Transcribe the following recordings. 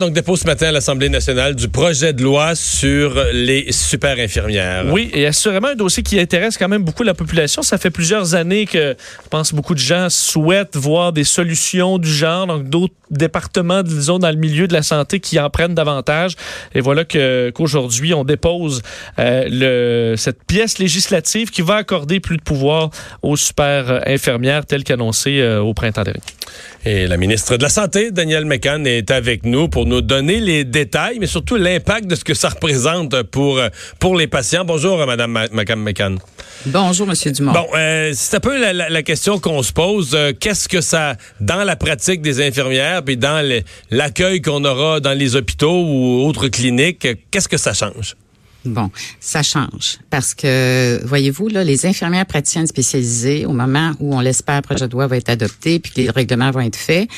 Donc, dépôt ce matin à l'Assemblée nationale du projet de loi sur les super infirmières. Oui, et assurément un dossier qui intéresse quand même beaucoup la population. Ça fait plusieurs années que, je pense, beaucoup de gens souhaitent voir des solutions du genre, donc d'autres départements, disons, dans le milieu de la santé qui en prennent davantage. Et voilà que qu'aujourd'hui, on dépose euh, le, cette pièce législative qui va accorder plus de pouvoir aux super infirmières, tel qu'annoncé euh, au printemps dernier. Et la ministre de la Santé, Danielle McCann, est avec nous pour nous donner les détails, mais surtout l'impact de ce que ça représente pour, pour les patients. Bonjour, Madame McCann. Bonjour, Monsieur Dumont. Bon, euh, c'est un peu la, la, question qu'on se pose. Euh, Qu'est-ce que ça, dans la pratique des infirmières, puis dans l'accueil qu'on aura dans les hôpitaux ou autres cliniques, qu'est-ce que ça change? Bon, ça change parce que, voyez-vous, là, les infirmières praticiennes spécialisées, au moment où on l'espère, le projet de loi va être adopté puis que les règlements vont être faits,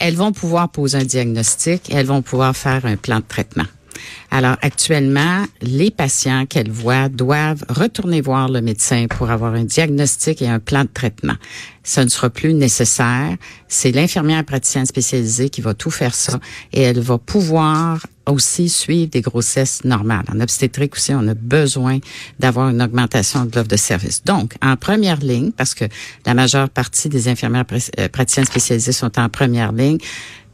elles vont pouvoir poser un diagnostic elles vont pouvoir faire un plan de traitement. Alors actuellement, les patients qu'elles voient doivent retourner voir le médecin pour avoir un diagnostic et un plan de traitement. Ça ne sera plus nécessaire. C'est l'infirmière praticienne spécialisée qui va tout faire ça et elle va pouvoir aussi suivre des grossesses normales. En obstétrique aussi, on a besoin d'avoir une augmentation de l'offre de services. Donc, en première ligne, parce que la majeure partie des infirmières euh, praticiennes spécialisées sont en première ligne,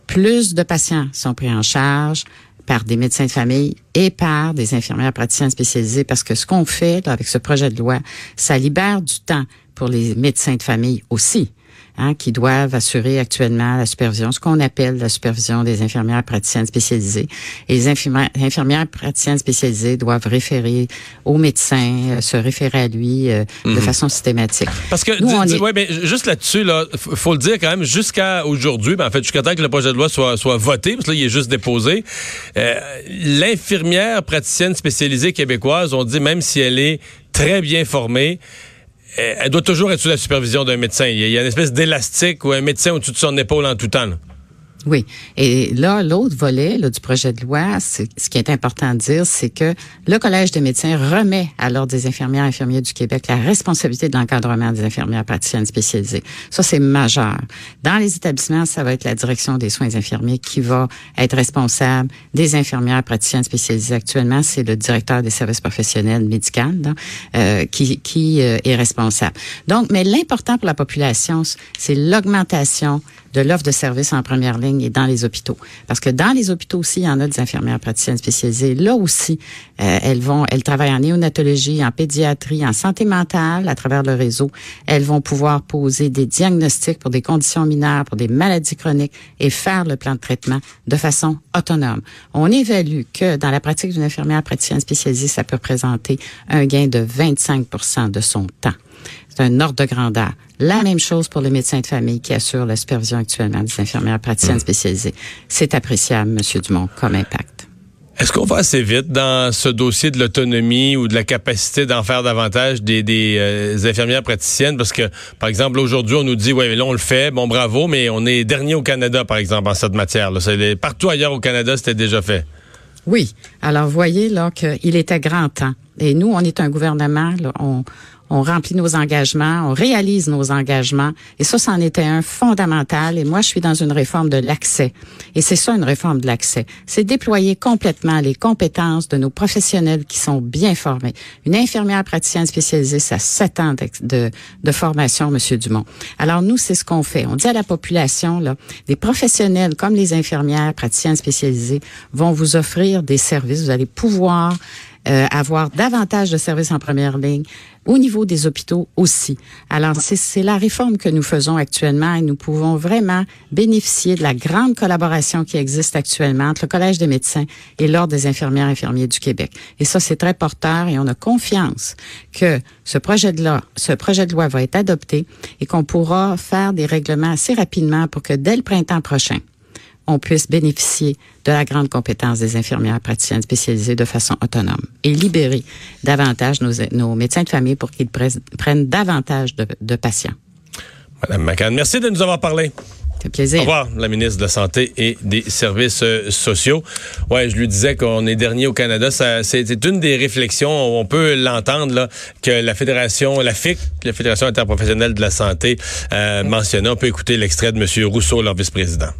plus de patients sont pris en charge, par des médecins de famille et par des infirmières praticiennes spécialisées parce que ce qu'on fait avec ce projet de loi, ça libère du temps pour les médecins de famille aussi. Hein, qui doivent assurer actuellement la supervision, ce qu'on appelle la supervision des infirmières praticiennes spécialisées. Et les infirmières, infirmières praticiennes spécialisées doivent référer au médecin, euh, se référer à lui euh, de mhm. façon systématique. Parce que, ouais, mais juste là-dessus, là, faut le dire quand même, jusqu'à aujourd'hui, ben, en fait, jusqu'à temps que le projet de loi soit, soit voté, parce que là, il est juste déposé, euh, l'infirmière praticienne spécialisée québécoise, on dit même si elle est très bien formée, elle doit toujours être sous la supervision d'un médecin. Il y a une espèce d'élastique ou un médecin au-dessus de son épaule en tout temps. Oui. Et là, l'autre volet là, du projet de loi, ce qui est important de dire, c'est que le Collège des médecins remet à l'Ordre des infirmières et infirmiers du Québec la responsabilité de l'encadrement des infirmières praticiennes spécialisées. Ça, c'est majeur. Dans les établissements, ça va être la direction des soins infirmiers qui va être responsable des infirmières praticiennes spécialisées. Actuellement, c'est le directeur des services professionnels médicaux euh, qui, qui euh, est responsable. Donc, mais l'important pour la population, c'est l'augmentation de l'offre de services en première ligne et dans les hôpitaux. Parce que dans les hôpitaux aussi, il y en a des infirmières praticiennes spécialisées. Là aussi, euh, elles vont, elles travaillent en néonatologie, en pédiatrie, en santé mentale à travers le réseau. Elles vont pouvoir poser des diagnostics pour des conditions mineures, pour des maladies chroniques et faire le plan de traitement de façon autonome. On évalue que dans la pratique d'une infirmière praticienne spécialisée, ça peut représenter un gain de 25% de son temps. C'est un ordre de grandeur. La même chose pour les médecins de famille qui assurent la supervision actuellement des infirmières praticiennes mm. spécialisées. C'est appréciable, Monsieur Dumont, comme impact. Est-ce qu'on va assez vite dans ce dossier de l'autonomie ou de la capacité d'en faire davantage des, des euh, infirmières praticiennes? Parce que, par exemple, aujourd'hui, on nous dit, ouais, là, on le fait, bon, bravo, mais on est dernier au Canada, par exemple, en cette matière. Là. Partout ailleurs au Canada, c'était déjà fait. Oui. Alors, vous voyez, là, qu'il était grand temps. Et nous, on est un gouvernement, là, on, on remplit nos engagements, on réalise nos engagements. Et ça, c'en était un fondamental. Et moi, je suis dans une réforme de l'accès. Et c'est ça, une réforme de l'accès. C'est déployer complètement les compétences de nos professionnels qui sont bien formés. Une infirmière praticienne spécialisée, ça sept ans de, de, formation, Monsieur Dumont. Alors, nous, c'est ce qu'on fait. On dit à la population, là, des professionnels comme les infirmières praticiennes spécialisées vont vous offrir des services. Vous allez pouvoir euh, avoir davantage de services en première ligne au niveau des hôpitaux aussi. Alors, c'est la réforme que nous faisons actuellement et nous pouvons vraiment bénéficier de la grande collaboration qui existe actuellement entre le Collège des médecins et l'Ordre des infirmières et infirmiers du Québec. Et ça, c'est très porteur et on a confiance que ce projet de loi, ce projet de loi va être adopté et qu'on pourra faire des règlements assez rapidement pour que dès le printemps prochain, on puisse bénéficier de la grande compétence des infirmières praticiennes spécialisées de façon autonome et libérer davantage nos, médecins de famille pour qu'ils prennent davantage de, patients. Madame McCann, merci de nous avoir parlé. C'est plaisir. Au revoir, la ministre de la Santé et des Services euh, sociaux. Ouais, je lui disais qu'on est dernier au Canada. C'est une des réflexions, on peut l'entendre, que la Fédération, la FIC, la Fédération interprofessionnelle de la santé, euh, mentionnait. On peut écouter l'extrait de M. Rousseau, leur vice-président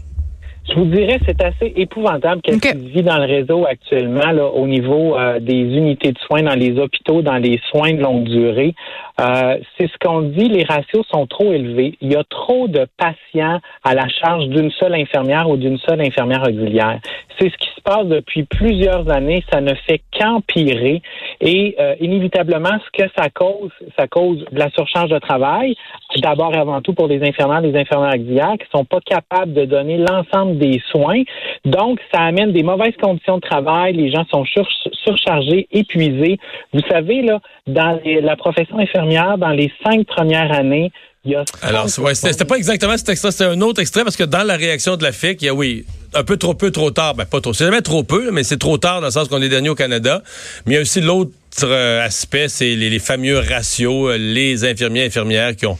Je vous dirais, c'est assez épouvantable qu'est-ce qui vit dans le réseau actuellement là, au niveau euh, des unités de soins dans les hôpitaux, dans les soins de longue durée. Euh, c'est ce qu'on dit, les ratios sont trop élevés. Il y a trop de patients à la charge d'une seule infirmière ou d'une seule infirmière auxiliaire. C'est ce qui se passe depuis plusieurs années. Ça ne fait qu'empirer. Et euh, inévitablement, ce que ça cause, ça cause de la surcharge de travail. D'abord et avant tout pour les infirmières, les infirmières auxiliaires qui sont pas capables de donner l'ensemble des soins. Donc, ça amène des mauvaises conditions de travail. Les gens sont sur- surchargés, épuisés. Vous savez, là, dans la profession infirmière, dans les cinq premières années, il y a Alors, ouais, c'était pas exactement cet extrait, c'était un autre extrait parce que dans la réaction de la FIC, il y a, oui, un peu trop peu, trop tard. Ben, pas trop. C'est jamais trop peu, mais c'est trop tard dans le sens qu'on est dernier au Canada. Mais il y a aussi l'autre euh, aspect, c'est les, les fameux ratios, euh, les infirmiers infirmières qui ont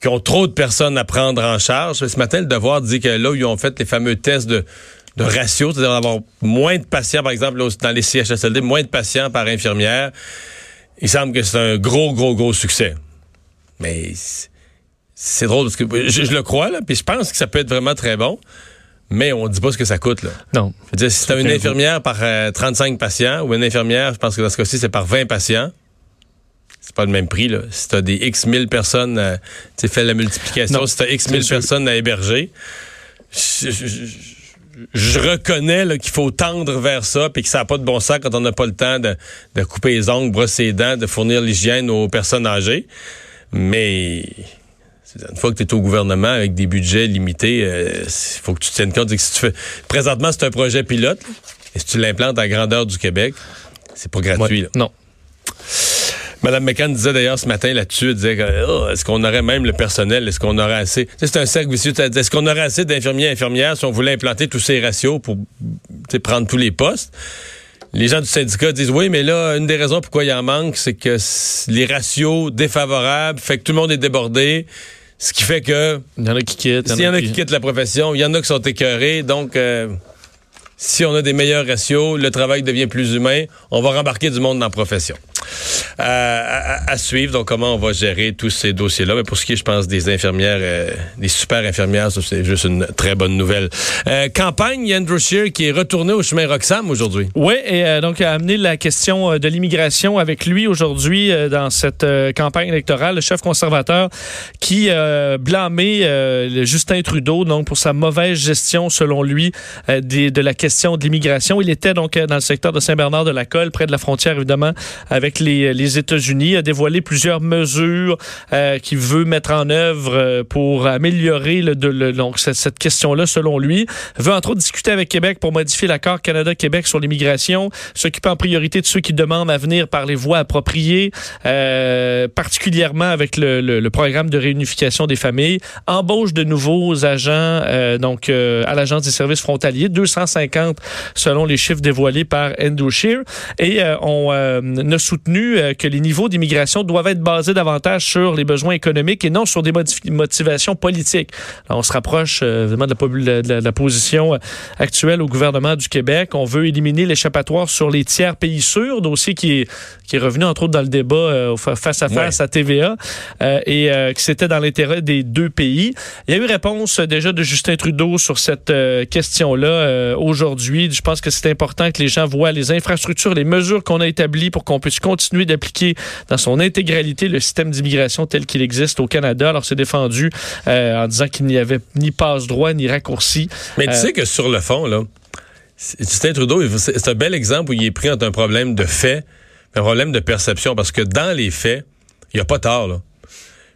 qui ont trop de personnes à prendre en charge. Ce matin, le devoir dit que là où ils ont fait les fameux tests de, de ratio, c'est-à-dire d'avoir moins de patients, par exemple, dans les CHSLD, moins de patients par infirmière, il semble que c'est un gros, gros, gros succès. Mais c'est- drôle parce que je, je le crois, là, puis je pense que ça peut être vraiment très bon, mais on dit pas ce que ça coûte. Là. Non. Je veux dire, si t'as une infirmière par euh, 35 patients ou une infirmière, je pense que dans ce cas-ci, c'est par 20 patients, c'est pas le même prix. Là. Si t'as des X mille personnes, euh, tu fais la multiplication, Non, si t'as X mille personnes à héberger, je, je- je- je reconnais qu'il faut tendre vers ça, puis que ça n'a pas de bon sens quand on n'a pas le temps de, de couper les ongles, brosser les dents, de fournir l'hygiène aux personnes âgées. Mais une fois que tu es au gouvernement avec des budgets limités, il faut que tu tiennes compte que si tu fais. Présentement, c'est un projet pilote. et si tu l'implantes à la grandeur du Québec, c'est pas gratuit. là. Non. Madame McCann disait d'ailleurs ce matin là-dessus, elle disait que, oh, est-ce qu'on aurait même le personnel, est-ce qu'on aurait assez, c'est un cercle vicieux, est-ce qu'on aurait assez d'infirmiers et infirmières si on voulait implanter tous ces ratios pour prendre tous les postes? Les gens du syndicat disent oui, mais là, une des raisons pourquoi il en manque, c'est que les ratios défavorables fait que tout le monde est débordé, ce qui fait que Il y en a qui quittent. s'il y en a qui quittent la profession, il y en a qui sont écœurés, donc euh, si on a des meilleurs ratios, le travail devient plus humain, on va rembarquer du monde dans la profession. À, suivre, donc comment on va gérer tous ces dossiers-là? Mais pour ce qui est, je pense, des infirmières, euh, des super infirmières, c'est juste une très bonne nouvelle. Euh, campagne, Andrew Scheer qui est retourné au chemin Roxham aujourd'hui. Oui, et euh, donc a amené la question euh, de l'immigration avec lui aujourd'hui dans cette campagne électorale, le chef conservateur qui blâmait Justin Trudeau donc pour sa mauvaise gestion selon lui de la question de l'immigration. Il était donc dans le secteur de Saint-Bernard-de-la-Colle, près de la frontière évidemment avec les États-Unis, Il a dévoilé plusieurs mesures euh, qu'il veut mettre en œuvre euh, pour améliorer le, de- le- donc cette, cette question-là selon lui. Veut entre autres discuter avec Québec pour modifier l'accord Canada-Québec sur l'immigration, s'occuper en priorité de ceux qui demandent à venir par les voies appropriées, euh, particulièrement avec le, le- le programme de réunification des familles, embauche de nouveaux agents euh, donc euh, à l'agence des services frontaliers, 250 selon les chiffres dévoilés par Andrew Scheer, et euh, on a soutenu que les niveaux d'immigration doivent être basés davantage sur les besoins économiques et non sur des motivations politiques. Alors, on se rapproche euh, évidemment de la, popu- de la- position euh, actuelle au gouvernement du Québec. On veut éliminer l'échappatoire sur les tiers pays sûrs, dossier qui est, qui est revenu entre autres dans le débat euh, face à face à TVA euh, et euh, que c'était dans l'intérêt des deux pays. Il y a eu réponse euh, déjà de Justin Trudeau sur cette euh, question-là euh, aujourd'hui. Je pense que c'est important que les gens voient les infrastructures, les mesures qu'on a établies pour qu'on puisse continuer d'appliquer dans son intégralité le système d'immigration tel qu'il existe au Canada. Alors c'est défendu euh, en disant qu'il n'y avait ni passe-droit ni raccourci. Mais tu Euh, sais que sur le fond, là, c'est- Justin Trudeau, c'est un bel exemple où il est pris entre un problème de fait un problème de perception. Parce que dans les faits, il n'y a pas tort, là.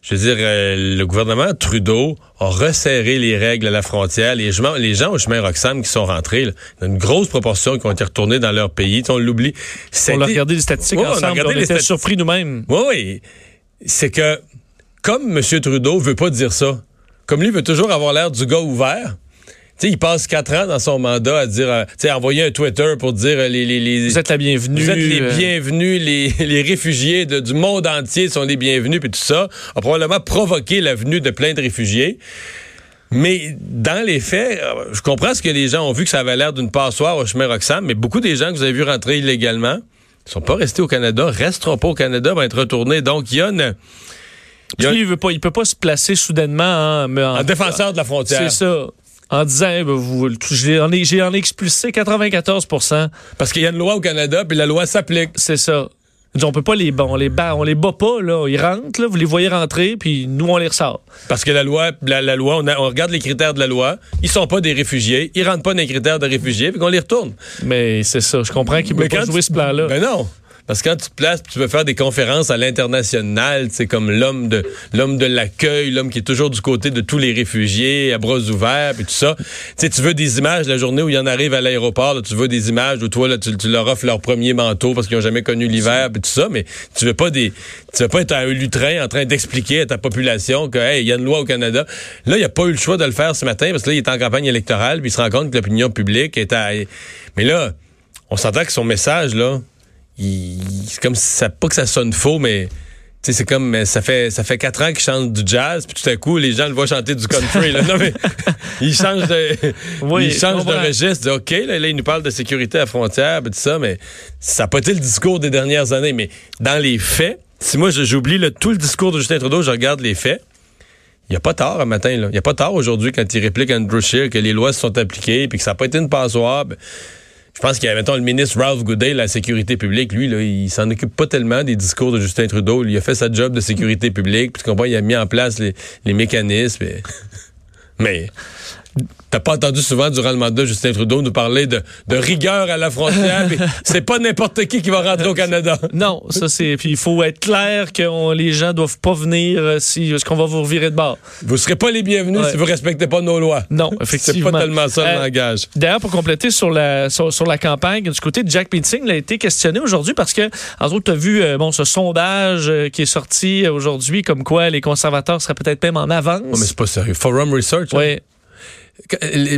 Je veux dire, euh, le gouvernement Trudeau a resserré les règles à la frontière. Les gens, les gens au chemin Roxham qui sont rentrés, là, il y a une grosse proportion qui ont été retournés dans leur pays. On l'oublie. On a regardé les statistiques Ouais, on a ensemble. regardé on les était statistiques. surpris nous-mêmes. Oui, oui. C'est que, comme M. Trudeau veut pas dire ça, comme lui veut toujours avoir l'air du gars ouvert, sais, il passe quatre ans dans son mandat à dire, euh, tu sais, envoyer un Twitter pour dire euh, les, les, les Vous êtes la bienvenue. vous êtes les euh, bienvenus, les, les réfugiés de- du monde entier sont les bienvenus, puis tout ça a probablement provoqué la venue de plein de réfugiés. Mais dans les faits, je comprends ce que les gens ont vu que ça avait l'air d'une passoire au chemin Roxham, mais beaucoup des gens que vous avez vu rentrer illégalement ne sont pas restés au Canada, resteront pas au Canada, vont être retournés. Donc, il y a une, il y a Lui, il veut pas, il peut pas se placer soudainement en, en- défenseur de la frontière. C'est ça. En disant, eh ben, vous, j'ai en ai expulsé 94% Parce qu'il y a une loi au Canada, puis la loi s'applique. C'est ça. On peut pas les on les bat, on les bat pas là, ils rentrent là, vous les voyez rentrer puis nous on les ressort. Parce que la loi la, loi on, on, regarde les critères de la loi, ils sont pas des réfugiés, ils rentrent pas dans les critères de réfugiés, puis qu'on les retourne. Mais c'est ça, je comprends qu'ils peuvent pas jouer ce plan là. Ben non. Parce que quand tu te places, tu veux faire des conférences à l'international, c'est comme l'homme de l'homme de l'accueil, l'homme qui est toujours du côté de tous les réfugiés, à bras ouverts, et tout ça. Tu tu veux des images la journée où il y en arrive à l'aéroport, tu veux des images où toi là, tu, leur offres leur premier manteau parce qu'ils n'ont jamais connu l'hiver, et tout ça, mais tu veux pas des tu veux pas être un lutrin en train d'expliquer à ta population que hey, il y a une loi au Canada. Là, il a pas eu le choix de le faire ce matin parce que là, il est en campagne électorale, puis il se rend compte que l'opinion publique est à Mais là, on s'entend que son message là c'est comme ça, pas que ça sonne faux, mais c'est comme ça fait ça fait quatre ans qu'il chante du jazz, puis tout à coup les gens le voient chanter du country. Là. Non mais il change de il change de registre. ok là, il nous parle de sécurité à la frontière, tout ça, mais ça n'a pas été le discours des dernières années. Mais dans les faits, si moi j'oublie tout le discours de Justin Trudeau, je regarde les faits. Il n'y a pas tard un matin. Il n'y a pas tard aujourd'hui quand il réplique à Andrew Scheer que les lois se sont appliquées puis que ça n'a pas été une passoire. Ben, je pense qu'il y a, mettons, le ministre Ralph Goodale, la sécurité publique, lui, là, il s'en occupe pas tellement des discours de Justin Trudeau. Il a fait sa job de sécurité publique, puis tu comprends, il a mis en place les, les mécanismes. Mais T'as pas entendu souvent durant le mandat Justin Trudeau nous parler de, rigueur à la frontière. c'est pas n'importe qui qui va rentrer au Canada. Non, ça c'est. Puis il faut être clair que les gens doivent pas venir euh, si ce qu'on va vous revirer de bord? Vous serez pas les bienvenus si vous respectez pas nos lois. Non, effectivement. c'est pas tellement ça le euh, langage. D'ailleurs, pour compléter sur la sur, la campagne du côté de Jack Meeting, il a été questionné aujourd'hui parce que entre autres, tu as vu euh, bon ce sondage qui est sorti aujourd'hui comme quoi les conservateurs seraient peut-être même en avance. mais c'est pas sérieux. Forum Research. Hein?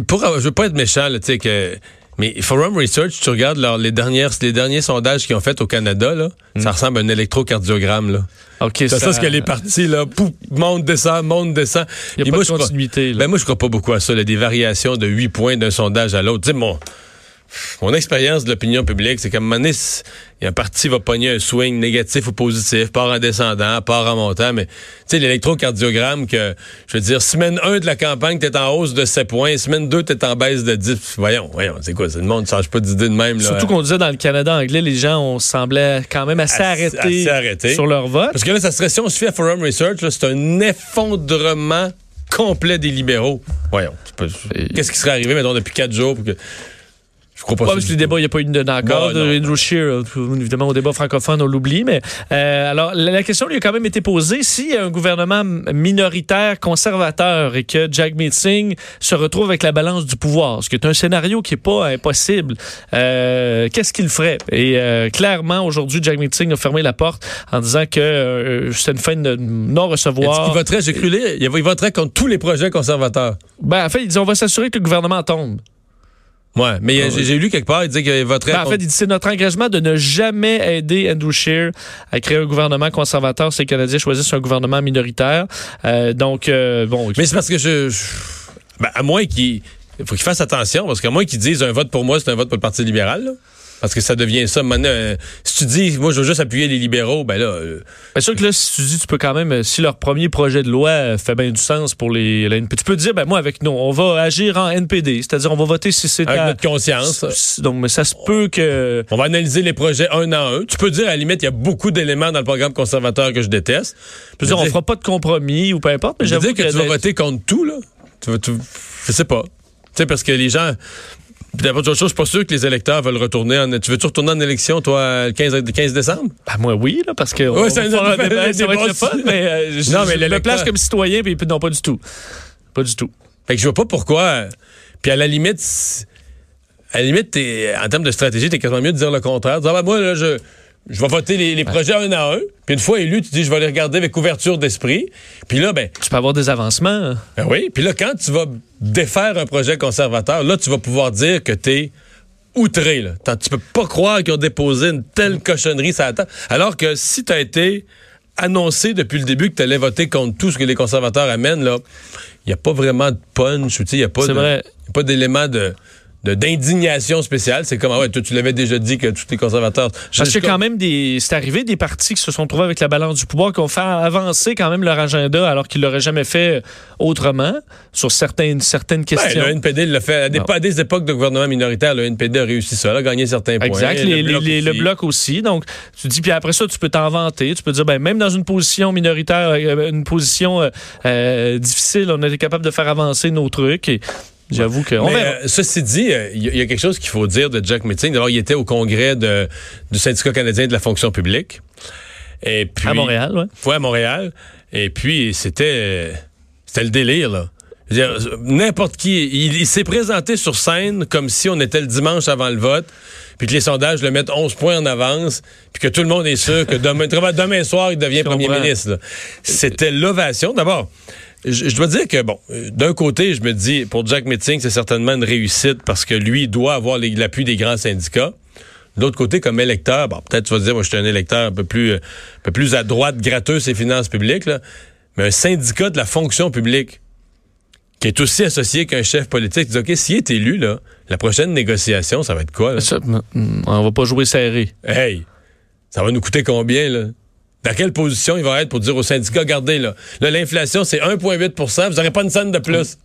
Pour, je veux pas être méchant, tu sais, que. Mais Forum Research, tu regardes les, dernières, les derniers sondages qu'ils ont fait au Canada, là, ça hmm. ressemble à un électrocardiogramme. Là. OK, c'est ça, ce qu'elle est partie, là. Pouf, monte, descend, monte, descend. Il n'y a pas de continuité. ben moi, je crois pas beaucoup à ça, là, des variations de 8 points d'un sondage à l'autre. Tu sais, mon expérience de l'opinion publique, c'est qu'à un moment donné, il y a un parti va pogner un swing négatif ou positif, part en descendant, part en montant, mais tu sais, l'électrocardiogramme que, je veux dire, semaine 1 de la campagne, t'es en hausse de 7 points, semaine 2, t'es en baisse de 10. Voyons, voyons, c'est quoi, le monde ne change pas d'idée de même. Là. Surtout qu'on disait dans le Canada anglais, les gens, on semblait quand même assez, arrêtés, sur leur vote. Parce que là, ça serait, si on se fait à Forum Research, c'est un effondrement complet des libéraux. Voyons. Qu'est-ce qui serait arrivé, maintenant depuis quatre jours pour que je crois pas. parce que le débat, il n'y a pas eu d'accord. de Andrew Scheer, évidemment, au débat francophone, on l'oublie. Mais euh, alors, la, question lui a quand même été posée s'il y a un gouvernement minoritaire, conservateur, et que Jack Meeting se retrouve avec la balance du pouvoir, ce qui est un scénario qui n'est pas impossible, euh, qu'est-ce qu'il ferait? Et euh, clairement, aujourd'hui, Jack Meeting a fermé la porte en disant que c'est une fin de non-recevoir. Il voterait, j'ai cru lire, il voterait contre tous les projets conservateurs. Ben, en fait, il dit on va s'assurer que le gouvernement tombe. Ouais, mais ah j'ai lu quelque part, il dit que votre. Ben, en fait, il dit c'est notre engagement de ne jamais aider Andrew Scheer à créer un gouvernement conservateur si les Canadiens choisissent un gouvernement minoritaire. Euh, donc, euh, bon. Mais c'est parce que je. ben, à moins qu'il. Il faut qu'il fasse attention, parce qu'à moins qu'ils disent un vote pour moi, c'est un vote pour le Parti libéral. Là. Parce que ça devient ça. Maintenant, euh, si tu dis, moi, je veux juste appuyer les libéraux, ben là. Euh, Bien sûr que là, si tu dis, tu peux quand même, euh, si leur premier projet de loi fait bien du sens pour les, tu peux dire, ben moi, avec nous, on va agir en NPD, c'est-à-dire on va voter si c'est avec notre conscience. Donc, mais ça se peut que. On va analyser les projets un à un. Tu peux dire, à la limite, il y a beaucoup d'éléments dans le programme conservateur que je déteste. Tu peux dire, on fera pas de compromis ou peu importe. Mais j'avoue dire que, tu vas voter contre tout là. Tu tu, je sais pas. Tu sais, parce que les gens, D'abord, chose, je suis pas sûr que les électeurs veulent retourner en. Tu veux-tu retourner en élection, toi, le 15, 15 décembre? Ben, moi, oui, là, parce que. Ouais, ça, va être le fun, mais. Euh, non, mais je me place comme citoyen, puis non, pas du tout. Pas du tout. Fait que je vois pas pourquoi. Puis à la limite, à la limite, en termes de stratégie, t'es quasiment mieux de dire le contraire. Dire, ah, ben, moi, là, je je vais voter les, projets un à un. Puis une fois élu, tu dis, je vais les regarder avec ouverture d'esprit. Puis là, ben. Tu peux avoir des avancements. Ben oui. Puis là, quand tu vas défaire un projet conservateur, là, tu vas pouvoir dire que t'es outré. Là. Tu peux pas croire qu'ils ont déposé une telle cochonnerie ça attend. Alors que si tu as été annoncé depuis le début que tu allais voter contre tout ce que les conservateurs amènent, là, il n'y a pas vraiment de punch. Il n'y a pas d'élément de d'indignation spéciale. C'est comme, ah ouais, toi, tu l'avais déjà dit que tous les conservateurs... Parce a quand même des... C'est arrivé des partis qui se sont trouvés avec la balance du pouvoir, qui ont fait avancer quand même leur agenda alors qu'ils l'auraient jamais fait autrement sur certaines, certaines Ben, questions. le NPD l'a fait. À des, à des époques de gouvernement minoritaire, le NPD a réussi ça, a gagné certains points. Exact, Le les- Bloc les- le aussi. bloc aussi. Donc, tu dis, puis après ça, tu peux t'en vanter. Tu peux dire, ben, même dans une position minoritaire, euh, une position euh, euh, difficile, on a été capable de faire avancer nos trucs. Et j'avoue que. On Mais, verra. euh, ceci dit, euh, il y, a- il y a quelque chose qu'il faut dire de Jack Meeting. D'abord, il était au congrès de- du syndicat canadien de la fonction publique. Et puis, à Montréal, ouais. Ouais, à Montréal. Et puis, c'était, euh, c'était le délire, là. N'importe qui, il, il s'est présenté sur scène comme si on était le dimanche avant le vote, puis que les sondages le mettent 11 points en avance, puis que tout le monde est sûr que demain, demain soir, il devient premier ministre. C'était l'ovation. D'abord, je, je dois dire que, bon, d'un côté, je me dis, pour Jack Meeting, c'est certainement une réussite parce que lui, il doit avoir l'appui des grands syndicats. De l'autre côté, comme électeur, bon, peut-être tu vas dire, moi, je suis un électeur un peu plus, un peu plus à droite, gratteux ses finances publiques, là. mais un syndicat de la fonction publique qui est aussi associé qu'un chef politique, dis, OK, s'il est élu, là, la prochaine négociation, ça va être quoi? là? Ça, on va pas jouer serré. Hey, ça va nous coûter combien, là? Dans quelle position il va être pour dire au syndicat, regardez, là, là l'inflation, c'est 1,8% vous n'aurez pas une scène de plus.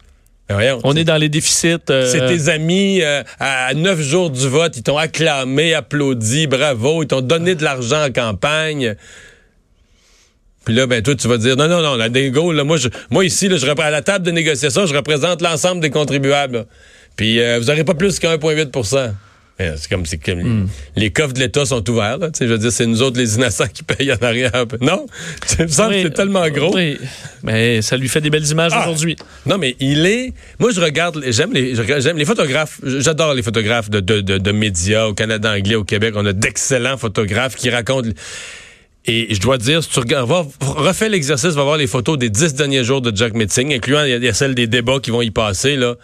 Voyons, On est dans les déficits. euh, c'est tes amis euh, à neuf jours du vote, ils t'ont acclamé, applaudi, bravo, ils t'ont donné de l'argent en campagne. Puis là, ben toi, tu vas dire non, non, non, la dégo, là, moi, je, moi ici, là, je à la table de négociation, je représente l'ensemble des contribuables. là. Puis euh, vous n'aurez pas plus qu'un 1,8 Eh, C'est comme, c'est comme Hmm. les, coffres de l'État sont ouverts. Là, je veux dire, c'est nous autres les innocents qui payent en arrière. Non, ça me semble que c'est tellement gros. Oui, mais ça lui fait des belles images Ah! aujourd'hui. Non, mais il est. Moi, je regarde. J'aime les, j'aime les photographes. J'adore les photographes de, de, de, de médias au Canada anglais, au Québec. On a d'excellents photographes qui racontent. Et je dois dire, si tu regardes, va, refais l'exercice, va voir les photos des dix derniers jours de Jack Meeting, incluant il y a- il y a celles des débats qui vont y passer là.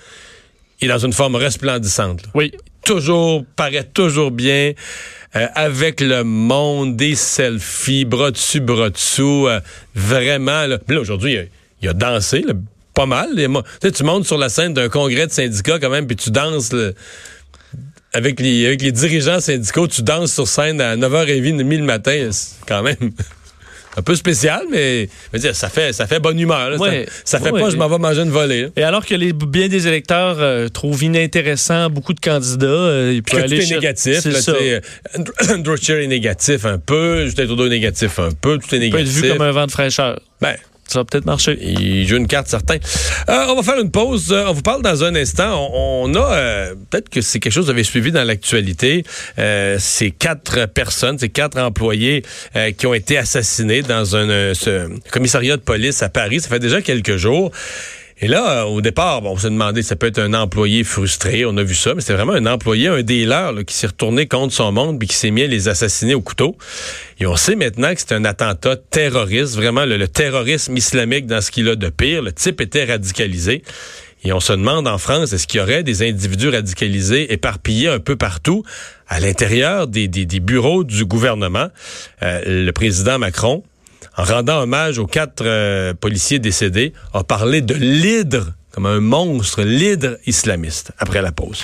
Il est dans une forme resplendissante. là Oui. Toujours paraît toujours bien. euh, avec le monde, des selfies, bras dessus, bras dessous, euh, vraiment. Là, Puis là, aujourd'hui, il a, il a dansé, là, pas mal. Tu sais, tu montes sur la scène d'un congrès de syndicats quand même, puis tu danses là, avec, les, avec les dirigeants syndicaux, tu danses sur scène à 9h30 le matin. C'est quand même un peu spécial, mais je veux dire, ça fait, ça fait bonne humeur. là. Ouais. Ça, ça fait Ouais. pas je m'en vais manger une volée. là. Et alors que les, bien des électeurs euh, trouvent inintéressant beaucoup de candidats, euh, il Puis peut que tout aller est négatif. C'est Là, ça. Andrew Scheer est négatif un peu, Justin Trudeau est négatif un peu, tout est Il peut être négatif. vu comme un vent de fraîcheur. Ben, Ça va peut-être marcher. il joue une carte certain. Euh, on va faire une pause. Euh, on vous parle dans un instant. On, on a euh, peut-être que c'est quelque chose que vous avez suivi dans l'actualité. Euh, ces quatre personnes, ces quatre employés euh, qui ont été assassinés dans un ce commissariat de police à Paris. Ça fait déjà quelques jours. Et là, euh, au départ, bon, on s'est demandé, ça peut être un employé frustré, on a vu ça, mais c'est vraiment un employé, un dealer là, qui s'est retourné contre son monde puis qui s'est mis à les assassiner au couteau. Et on sait maintenant que c'est un attentat terroriste, vraiment le, terrorisme islamique dans ce qu'il a de pire. Le type était radicalisé. Et on se demande en France, est-ce qu'il y aurait des individus radicalisés éparpillés un peu partout à l'intérieur des, des- des bureaux du gouvernement? Euh, le président Macron, en rendant hommage aux quatre euh, policiers décédés, a parlé de l'hydre comme un monstre, l'hydre islamiste, après la pause.